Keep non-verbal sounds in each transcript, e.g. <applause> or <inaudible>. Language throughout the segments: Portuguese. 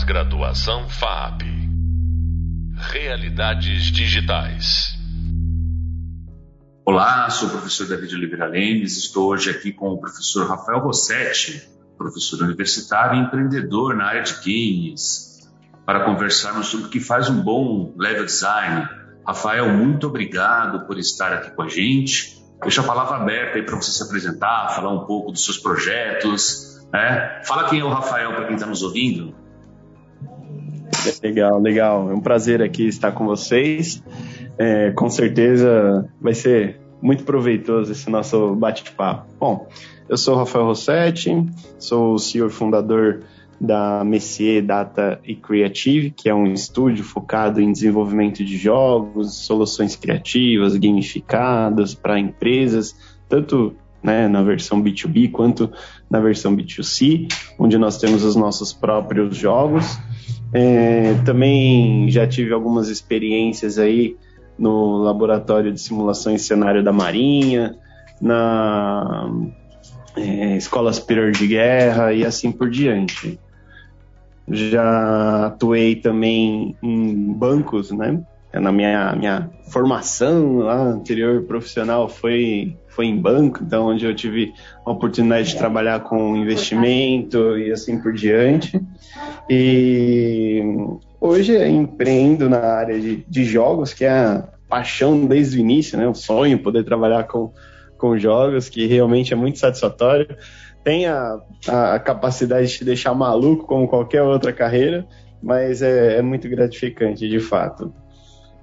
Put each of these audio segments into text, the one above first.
Pós-graduação FAP. Realidades digitais. Olá, sou o professor David Oliveira Lemes. Estou hoje aqui com o professor Rafael Rossetti, professor universitário e empreendedor na área de games, para conversarmos sobre o que faz um bom level design. Rafael, muito obrigado por estar aqui com a gente. Deixa a palavra aberta aí para você se apresentar, falar um pouco dos seus projetos. Né? Fala quem é o Rafael para quem está nos ouvindo. Legal, legal. É um prazer aqui estar com vocês. É, com certeza vai ser muito proveitoso esse nosso bate-papo. Bom, eu sou Rafael Rossetti, sou o CEO e fundador da Messier Data e Creative, que é um estúdio focado em desenvolvimento de jogos, soluções criativas, gamificadas para empresas, tanto né, na versão B2B quanto na versão B2C, onde nós temos os nossos próprios jogos. É, também já tive algumas experiências aí no laboratório de simulação em cenário da Marinha, na é, Escola Superior de Guerra e assim por diante. Já atuei também em bancos, né? Na minha, minha formação lá anterior profissional foi, foi em banco, então onde eu tive a oportunidade de trabalhar com investimento e assim por diante. E hoje empreendo na área de, de jogos, que é a paixão desde o início, né? O sonho poder trabalhar com, com jogos, que realmente é muito satisfatório. Tem a, a capacidade de te deixar maluco como qualquer outra carreira, mas é, é muito gratificante, de fato.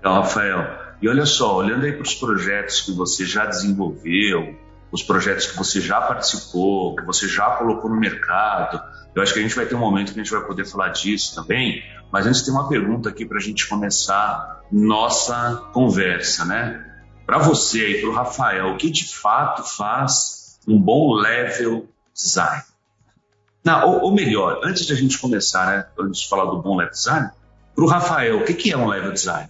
Então, Rafael, e olha só, olhando aí para os projetos que você já desenvolveu, os projetos que você já participou, que você já colocou no mercado, eu acho que a gente vai ter um momento que a gente vai poder falar disso também, mas antes tem uma pergunta aqui para a gente começar nossa conversa, né? Para você e para o Rafael, o que de fato faz um bom level design? Não, ou, ou, melhor, antes de a gente começar, né, antes de falar do bom level design, para o Rafael, o que, que é um level design?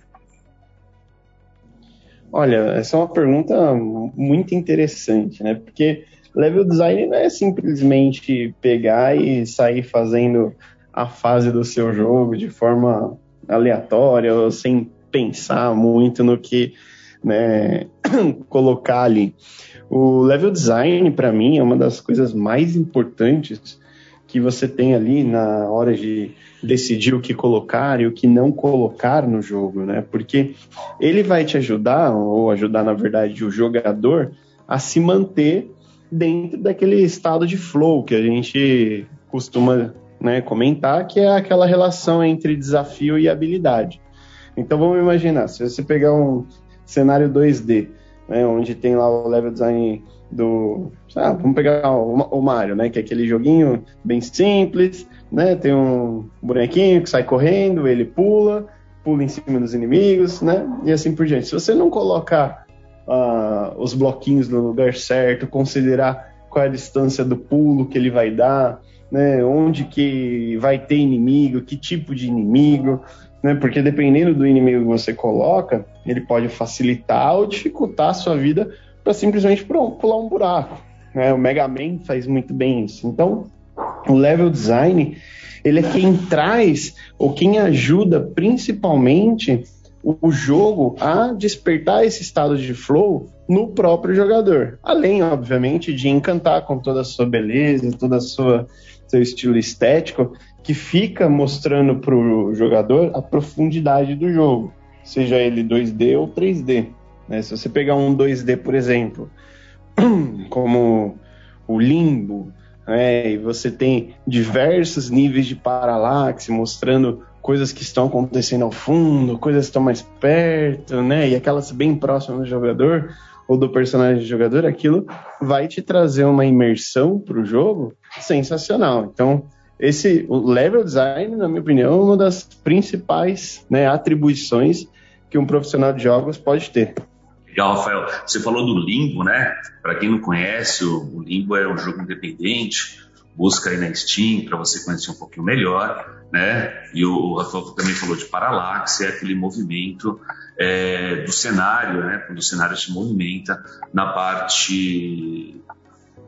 Olha, essa é uma pergunta muito interessante, né? Porque level design não é simplesmente pegar e sair fazendo a fase do seu jogo de forma aleatória ou sem pensar muito no que né, <clears throat> colocar ali. O level design, para mim, é uma das coisas mais importantes que você tem ali na hora de decidir o que colocar e o que não colocar no jogo, né? Porque ele vai te ajudar, ou ajudar, na verdade, o jogador a se manter dentro daquele estado de flow que a gente costuma né, comentar, que é aquela relação entre desafio e habilidade. Então vamos imaginar, se você pegar um cenário 2D, né, onde tem lá o level design do. Ah, vamos pegar o, o, Mario, né? Que é aquele joguinho bem simples, né? Tem um bonequinho que sai correndo, ele pula, pula em cima dos inimigos, né? E assim por diante. Se você não colocar uh, os bloquinhos no lugar certo, considerar qual é a distância do pulo que ele vai dar, né, onde que vai ter inimigo, que tipo de inimigo, né, porque dependendo do inimigo que você coloca, ele pode facilitar ou dificultar a sua vida para simplesmente pular um buraco. Né? O Mega Man faz muito bem isso. Então, o level design ele é quem traz ou quem ajuda principalmente o jogo a despertar esse estado de flow no próprio jogador. Além, obviamente, de encantar com toda a sua beleza, toda a sua seu estilo estético, que fica mostrando para o jogador a profundidade do jogo, seja ele 2D ou 3D. Né? Se você pegar um 2D, por exemplo, <clears throat> como o Limbo, né? e você tem diversos níveis de paralaxe mostrando coisas que estão acontecendo ao fundo, coisas que estão mais perto, né? E aquelas bem próximas do jogador ou do personagem do jogador, aquilo vai te trazer uma imersão para o jogo sensacional. Então, esse o level design, na minha opinião, é uma das principais né, atribuições que um profissional de jogos pode ter. Legal, Rafael. Você falou do Limbo, né? Para quem não conhece, o Limbo é um jogo independente. Busca aí na Steam para você conhecer um pouquinho melhor, né? E o Rafael também falou de paralaxe, é aquele movimento é, do cenário, né? Quando o cenário se movimenta na parte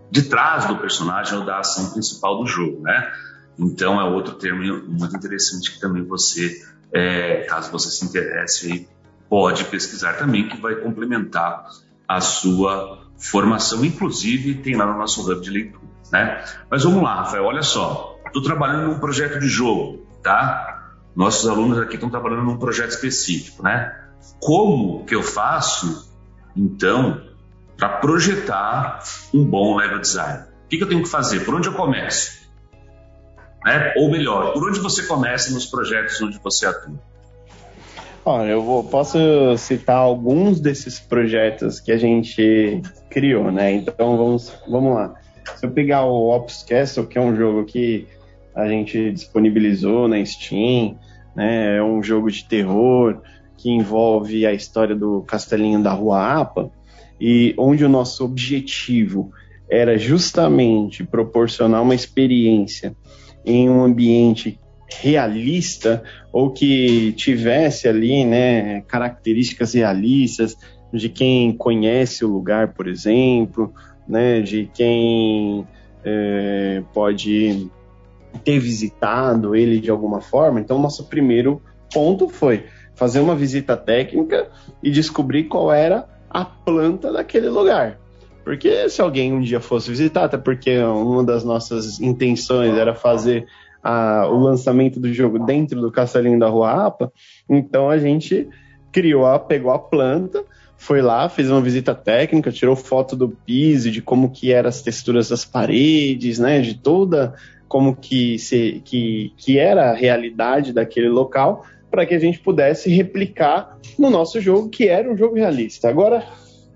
de trás do personagem ou da ação principal do jogo, né? Então é outro termo muito interessante que também você, é, caso você se interesse, pode pesquisar também, que vai complementar a sua formação. Inclusive tem lá no nosso hub de leitura, né? Mas vamos lá, Rafael, olha só, estou trabalhando num projeto de jogo, tá? Nossos alunos aqui estão trabalhando num projeto específico, né? Como que eu faço, então, para projetar um bom level design? O que, que eu tenho que fazer? Por onde eu começo? Né? Ou melhor, por onde você começa nos projetos onde você atua? Olha, eu vou, posso citar alguns desses projetos que a gente criou, né? Então vamos, vamos lá. Se eu pegar o Ops Castle, que é um jogo que a gente disponibilizou na Steam, né? É um jogo de terror que envolve a história do castelinho da Rua Apa e onde o nosso objetivo era justamente proporcionar uma experiência em um ambiente realista ou que tivesse ali, né, características realistas de quem conhece o lugar, por exemplo, né, de quem é, pode ter visitado ele de alguma forma. Então, nosso primeiro ponto foi fazer uma visita técnica e descobrir qual era a planta daquele lugar. Porque se alguém um dia fosse visitar, até porque uma das nossas intenções era fazer a, o lançamento do jogo dentro do Castelinho da Rua Apa, então a gente criou, a, pegou a planta, foi lá, fez uma visita técnica, tirou foto do piso, de como que eram as texturas das paredes, né, de toda como que, se, que, que era a realidade daquele local, para que a gente pudesse replicar no nosso jogo, que era um jogo realista. Agora,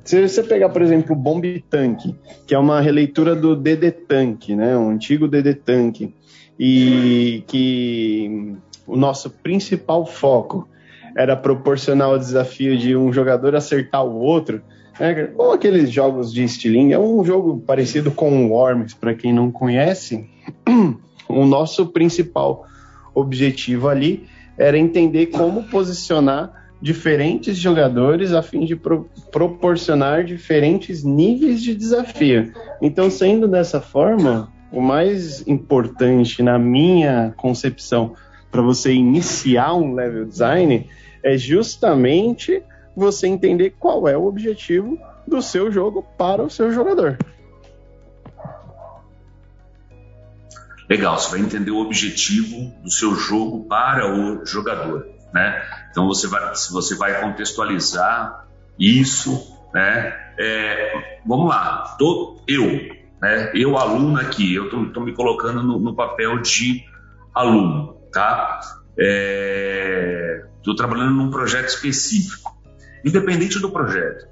se você pegar, por exemplo, o Bomb Tank, que é uma releitura do DD Tank, né, um antigo DD Tank, e que o nosso principal foco era proporcionar o desafio de um jogador acertar o outro, né, como aqueles jogos de estilingue, é um jogo parecido com o Worms, para quem não conhece, <clears throat> o nosso principal objetivo ali era entender como posicionar diferentes jogadores a fim de pro proporcionar diferentes níveis de desafio. Então, sendo dessa forma, o mais importante na minha concepção para você iniciar um level design é justamente você entender qual é o objetivo do seu jogo para o seu jogador. Legal, você vai entender o objetivo do seu jogo para o jogador né? Então você vai, você vai contextualizar isso, né? É, vamos lá, tô, eu, né? Eu aluno aqui, eu estou me colocando no, no, papel de aluno, tá? Estou é, trabalhando num projeto específico, independente do projeto.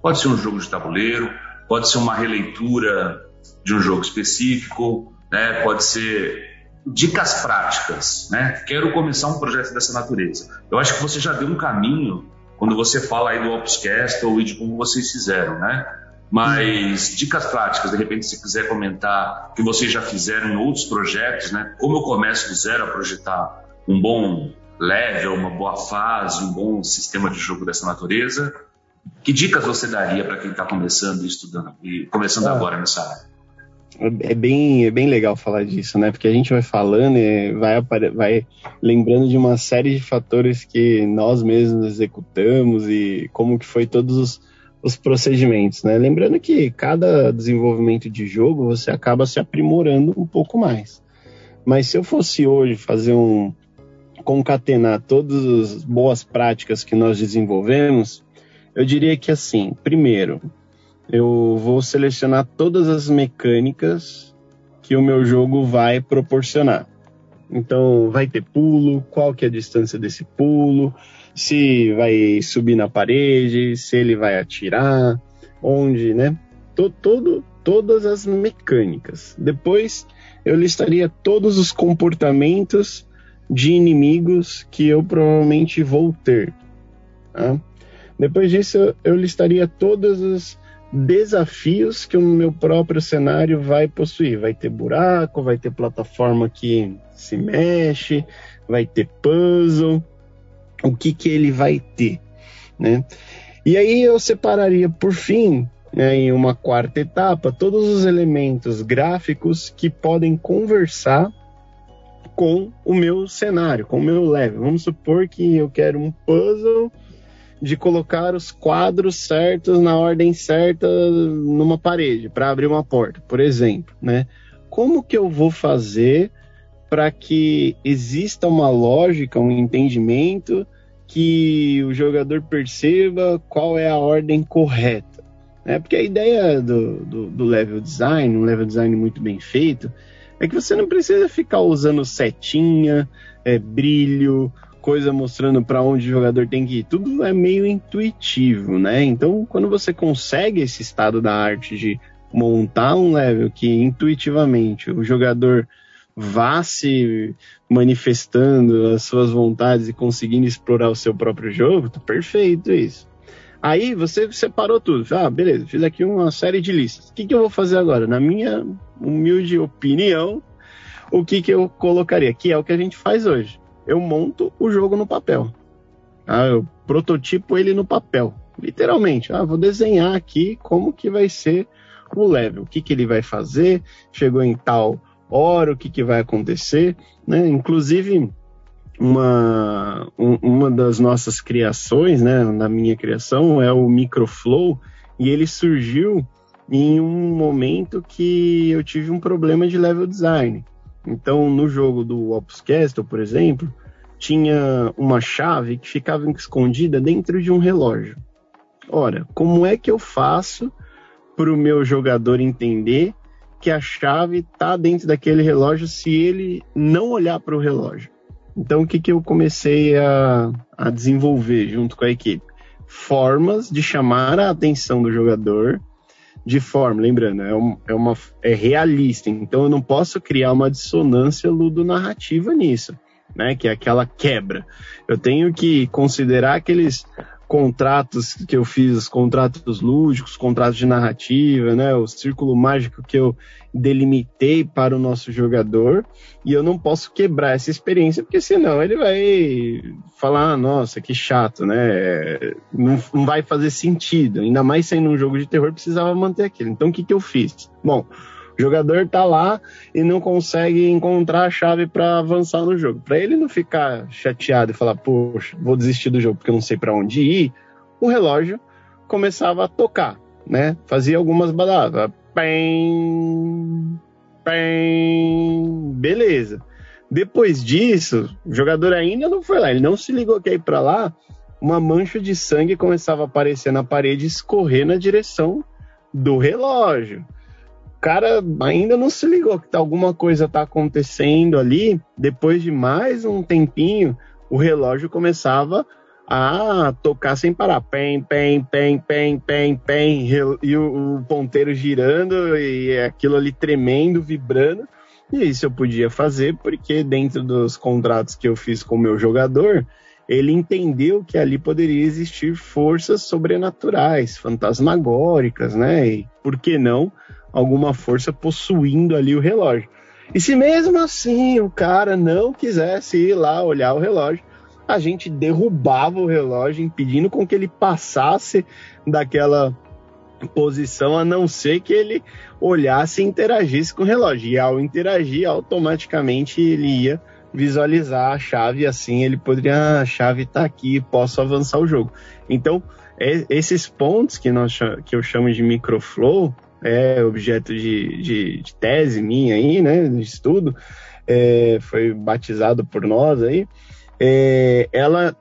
Pode ser um jogo de tabuleiro, pode ser uma releitura de um jogo específico, né? Pode ser dicas práticas, né? Quero começar um projeto dessa natureza. Eu acho que você já deu um caminho quando você fala aí do Opscast ou de como vocês fizeram, né? Mas dicas práticas, de repente, se quiser comentar que vocês já fizeram em outros projetos, né? Como eu começo do zero a projetar um bom level, uma boa fase, um bom sistema de jogo dessa natureza, que dicas você daria para quem está começando e estudando e começando ah. agora nessa área? É bem, é bem legal falar disso, né? Porque a gente vai falando e vai, vai lembrando de uma série de fatores que nós mesmos executamos e como que foi todos os, os procedimentos, né? Lembrando que cada desenvolvimento de jogo você acaba se aprimorando um pouco mais. Mas se eu fosse hoje fazer um concatenar todas as boas práticas que nós desenvolvemos, eu diria que assim, primeiro, eu vou selecionar todas as mecânicas que o meu jogo vai proporcionar. Então, vai ter pulo, qual que é a distância desse pulo, se vai subir na parede, se ele vai atirar, onde, né? Todo, todas as mecânicas. Depois, eu listaria todos os comportamentos de inimigos que eu provavelmente vou ter. Tá? Depois disso, eu listaria todas as desafios que o meu próprio cenário vai possuir. Vai ter buraco, vai ter plataforma que se mexe, vai ter puzzle, o que que ele vai ter, né? E aí eu separaria por fim, né, em uma quarta etapa, todos os elementos gráficos que podem conversar com o meu cenário, com o meu level. Vamos supor que eu quero um puzzle de colocar os quadros certos na ordem certa numa parede para abrir uma porta, por exemplo, né? Como que eu vou fazer para que exista uma lógica, um entendimento que o jogador perceba qual é a ordem correta? Né? Porque a ideia do, do, do level design, um level design muito bem feito, é que você não precisa ficar usando setinha, é, brilho, coisa mostrando para onde o jogador tem que ir. Tudo é meio intuitivo, né? Então, quando você consegue esse estado da arte de montar um level que intuitivamente o jogador vá se manifestando as suas vontades e conseguindo explorar o seu próprio jogo, tá perfeito isso. Aí você separou tudo. Ah, beleza, fiz aqui uma série de listas. O que, que eu vou fazer agora? Na minha humilde opinião, o que, que eu colocaria? Que é o que a gente faz hoje. Eu monto o jogo no papel. Ah, eu prototipo ele no papel. Literalmente. Ah, vou desenhar aqui como que vai ser o level. O que, que ele vai fazer. Chegou em tal hora, o que, que vai acontecer. Né? Inclusive, uma, um, uma das nossas criações, né, na minha criação, é o Microflow, e ele surgiu em um momento que eu tive um problema de level design. Então, no jogo do Opus Castle, por exemplo, tinha uma chave que ficava escondida dentro de um relógio. Ora, como é que eu faço para o meu jogador entender que a chave está dentro daquele relógio se ele não olhar para o relógio? Então, o que, que eu comecei a, a desenvolver junto com a equipe? Formas de chamar a atenção do jogador de forma, lembrando, é, é, uma, é realista, então eu não posso criar uma dissonância ludonarrativa nisso, né? Que é aquela quebra. Eu tenho que considerar aqueles contratos que eu fiz, os contratos lúdicos, contratos de narrativa, né? O círculo mágico que eu delimitei para o nosso jogador e eu não posso quebrar essa experiência porque senão ele vai falar, ah, nossa, que chato, né? Não, não vai fazer sentido. Ainda mais sendo um jogo de terror, precisava manter aquilo. Então o que, que eu fiz? Bom, o jogador tá lá e não consegue encontrar a chave para avançar no jogo. Para ele não ficar chateado e falar, poxa, vou desistir do jogo porque eu não sei para onde ir, o relógio começava a tocar, né? Fazia algumas baladas. Pem, pem, beleza. Depois disso, o jogador ainda não foi lá, ele não se ligou que ir para lá, uma mancha de sangue começava a aparecer na parede e escorrer na direção do relógio cara ainda não se ligou que tá, alguma coisa tá acontecendo ali. Depois de mais um tempinho, o relógio começava a tocar sem parar. Pem, pem, pem, pem, pem, pem. E o, o ponteiro girando e aquilo ali tremendo, vibrando. E isso eu podia fazer porque dentro dos contratos que eu fiz com o meu jogador, ele entendeu que ali poderia existir forças sobrenaturais, fantasmagóricas, né? E por que não alguma força possuindo ali o relógio. E se mesmo assim o cara não quisesse ir lá olhar o relógio, a gente derrubava o relógio, impedindo com que ele passasse daquela posição, a não ser que ele olhasse e interagisse com o relógio. E ao interagir, automaticamente ele ia visualizar a chave, assim ele poderia, ah, a chave está aqui, posso avançar o jogo. Então, esses pontos que, nós, que eu chamo de microflow, é objeto de, de, de tese minha aí, né, de estudo, é, foi batizado por nós aí, é, ela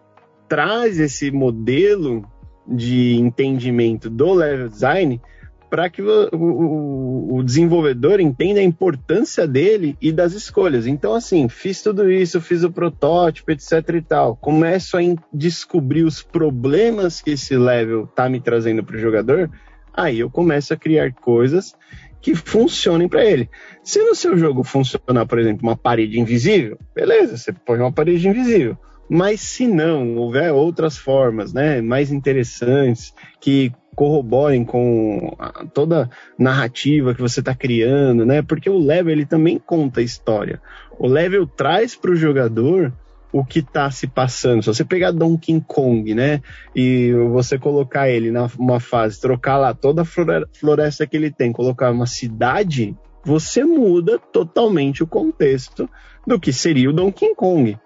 traz esse modelo de entendimento do level design para que o, o, o, desenvolvedor entenda a importância dele e das escolhas. Então, assim, fiz tudo isso, fiz o protótipo, etc e tal. Começo a descobrir os problemas que esse level está me trazendo para o jogador aí eu começo a criar coisas que funcionem para ele. Se no seu jogo funcionar, por exemplo, uma parede invisível, beleza, você põe uma parede invisível. Mas se não houver outras formas, né, mais interessantes que corroborem com toda a narrativa que você está criando, né? Porque o level ele também conta a história. O level traz para o jogador o que está se passando. Se você pegar Donkey Kong, né, e você colocar ele numa fase, trocar lá toda a floresta que ele tem, colocar uma cidade, você muda totalmente o contexto do que seria o Donkey Kong.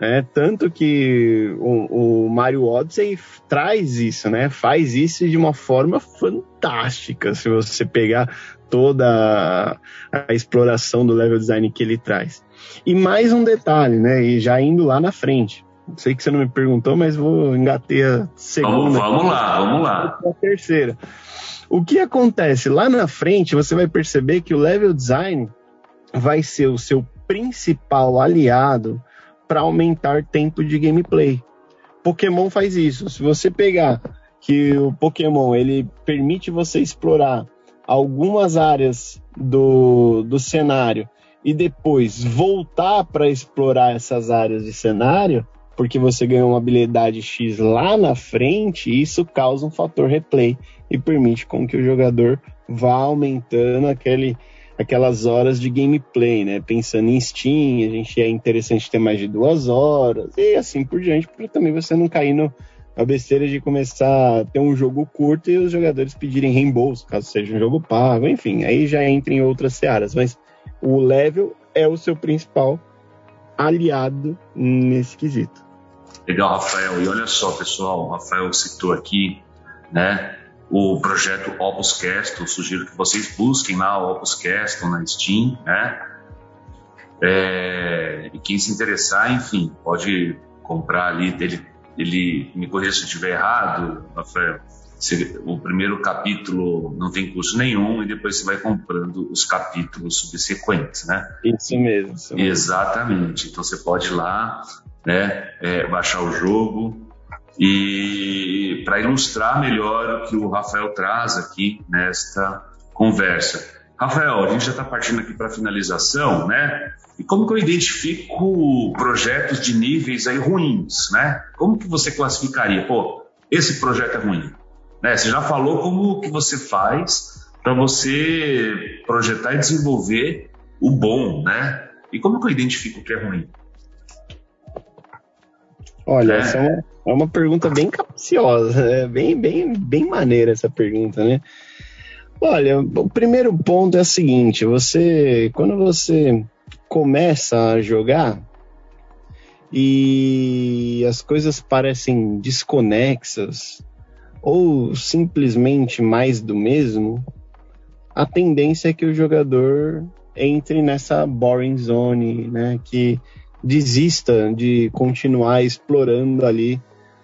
Né? Tanto que o, o, Mario Odyssey traz isso, né? faz isso de uma forma fantástica. Se você pegar toda a, a exploração do level design que ele traz. E mais um detalhe, né? E já indo lá na frente. Sei que você não me perguntou, mas vou engater a segunda. Vamos, vamos lá, vamos lá. A terceira. O que acontece? Lá na frente, você vai perceber que o level design vai ser o seu principal aliado para aumentar tempo de gameplay. Pokémon faz isso. Se você pegar que o Pokémon ele permite você explorar algumas áreas do, do cenário e depois voltar para explorar essas áreas de cenário, porque você ganhou uma habilidade X lá na frente, isso causa um fator replay e permite com que o jogador vá aumentando aquele, aquelas horas de gameplay, né? Pensando em Steam, a gente é interessante ter mais de duas horas e assim por diante, para também você não cair no, a besteira de começar a ter um jogo curto e os jogadores pedirem reembolso, caso seja um jogo pago, enfim, aí já entra em outras searas, mas o level é o seu principal aliado nesse quesito. Legal, Rafael. E olha só, pessoal, o Rafael citou aqui, né, o projeto Opus Castle. Sugiro que vocês busquem lá o Opus Castle na Steam, né? É, e quem se interessar, enfim, pode comprar ali. Ele, ele me corrija se eu estiver errado, Rafael. O primeiro capítulo não tem custo nenhum e depois você vai comprando os capítulos subsequentes, né? Isso mesmo. Isso mesmo. Exatamente. Então você pode ir lá, né, é, baixar o jogo e para ilustrar melhor o que o Rafael traz aqui nesta conversa. Rafael, a gente já está partindo aqui para a finalização, né? E como que eu identifico projetos de níveis aí ruins, né? Como que você classificaria? Pô, esse projeto é ruim. Né? Você já falou como que você faz para você projetar e desenvolver o bom, né? E como que eu identifico o que é ruim? Olha, é. essa é uma, é uma pergunta bem capciosa, é bem, bem, bem maneira essa pergunta, né? Olha, o primeiro ponto é o seguinte: você, quando você começa a jogar e as coisas parecem desconexas ou simplesmente mais do mesmo, a tendência é que o jogador entre nessa boring zone, né? Que desista de continuar explorando ali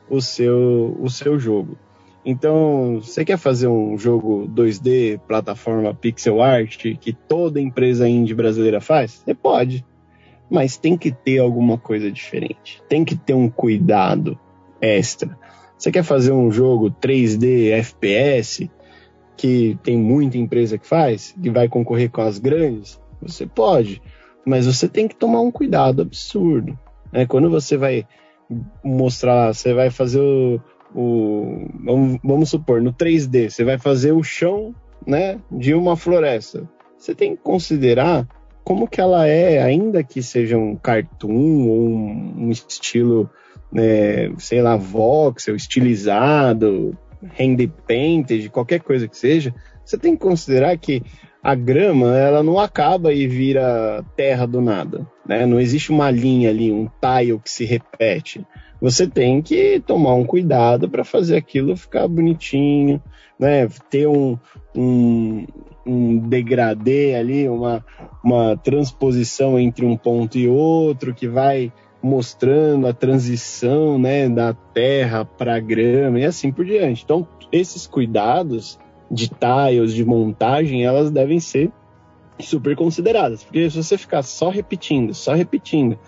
o seu, o seu jogo. Então, você quer fazer um jogo 2D, plataforma pixel art, que toda empresa indie brasileira faz? Você pode. Mas tem que ter alguma coisa diferente. Tem que ter um cuidado extra. Você quer fazer um jogo 3D FPS, que tem muita empresa que faz, que vai concorrer com as grandes? Você pode mas você tem que tomar um cuidado absurdo. Né? Quando você vai mostrar, você vai fazer o. o vamos, vamos, supor, no 3D, você vai fazer o chão né, de uma floresta. Você tem que considerar como que ela é, ainda que seja um cartoon ou um, um estilo, né, sei lá, voxel, estilizado, render painted, qualquer coisa que seja, você tem que considerar que a grama ela não acaba e vira terra do nada, né? Não existe uma linha ali, um tile que se repete. Você tem que tomar um cuidado para fazer aquilo ficar bonitinho, né? Ter um, um, um degradê ali, uma, uma transposição entre um ponto e outro que vai mostrando a transição, né, da terra para a grama e assim por diante. Então, esses cuidados de tiles, de montagem, elas devem ser super consideradas. Porque se você ficar só repetindo, só repetindo,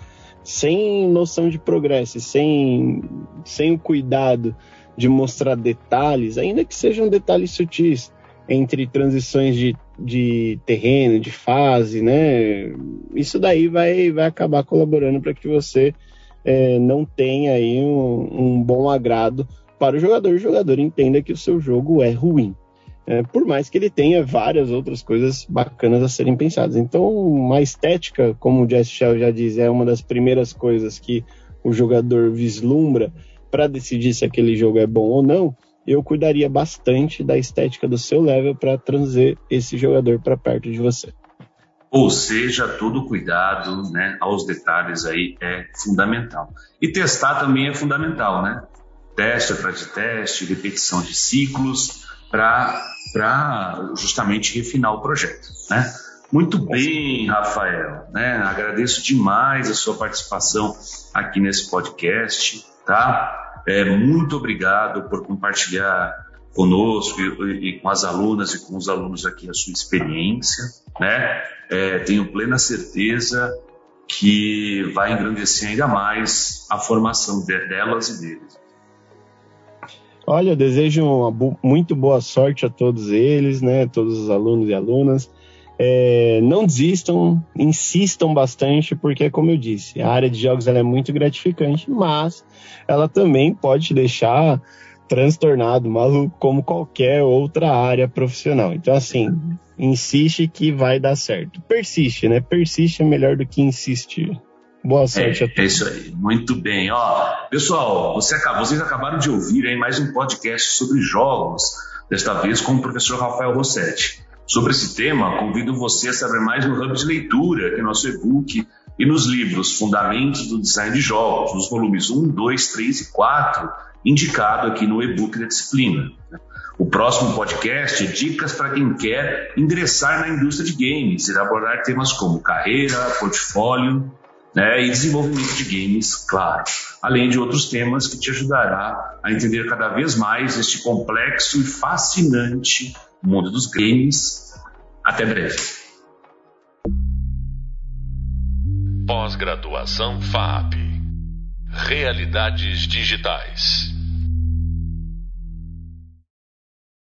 sem noção de progresso, sem, sem o cuidado de mostrar detalhes, ainda que sejam detalhes sutis, entre transições de, de terreno, de fase, né? Isso daí vai, vai acabar colaborando para que você é, não tenha aí um, um bom agrado para o jogador. O jogador entenda que o seu jogo é ruim é, por mais que ele tenha várias outras coisas bacanas a serem pensadas. Então, uma estética, como o Jess Shell já diz, é uma das primeiras coisas que o jogador vislumbra para decidir se aquele jogo é bom ou não. Eu cuidaria bastante da estética do seu level para trazer esse jogador para perto de você. Ou seja, todo cuidado né, aos detalhes aí é fundamental. E testar também é fundamental, né? Teste atrás de teste, repetição de ciclos, para justamente refinar o projeto, né? Muito bem, Rafael. Né? Agradeço demais a sua participação aqui nesse podcast, tá? É, muito obrigado por compartilhar conosco e, e, com as alunas e com os alunos aqui a sua experiência, né? É, tenho plena certeza que vai engrandecer ainda mais a formação de, delas e deles. Olha, eu desejo uma muito boa sorte a todos eles, né? Todos os alunos e alunas. É, não desistam, insistam bastante, porque, como eu disse, a área de jogos ela é muito gratificante, mas ela também pode te deixar transtornado, maluco, como qualquer outra área profissional. Então, assim, insiste que vai dar certo. Persiste, né? Persiste é melhor do que insistir. Boa sorte é, a todos. É isso aí, muito bem. Ó, pessoal, você acabou, vocês acabaram de ouvir aí mais um podcast sobre jogos, desta vez com o professor Rafael Rossetti. Sobre esse tema, convido você a saber mais no Hub de Leitura, que é nosso e-book, e nos livros Fundamentos do Design de Jogos, nos volumes 1, 2, 3 e 4, indicado aqui no e-book da disciplina. O próximo podcast é dicas para quem quer ingressar na indústria de games, e abordar temas como carreira, portfólio, né, e desenvolvimento de games, claro, além de outros temas que te ajudará a entender cada vez mais este complexo e fascinante mundo dos games. Até breve. Pós-graduação FAP Realidades Digitais.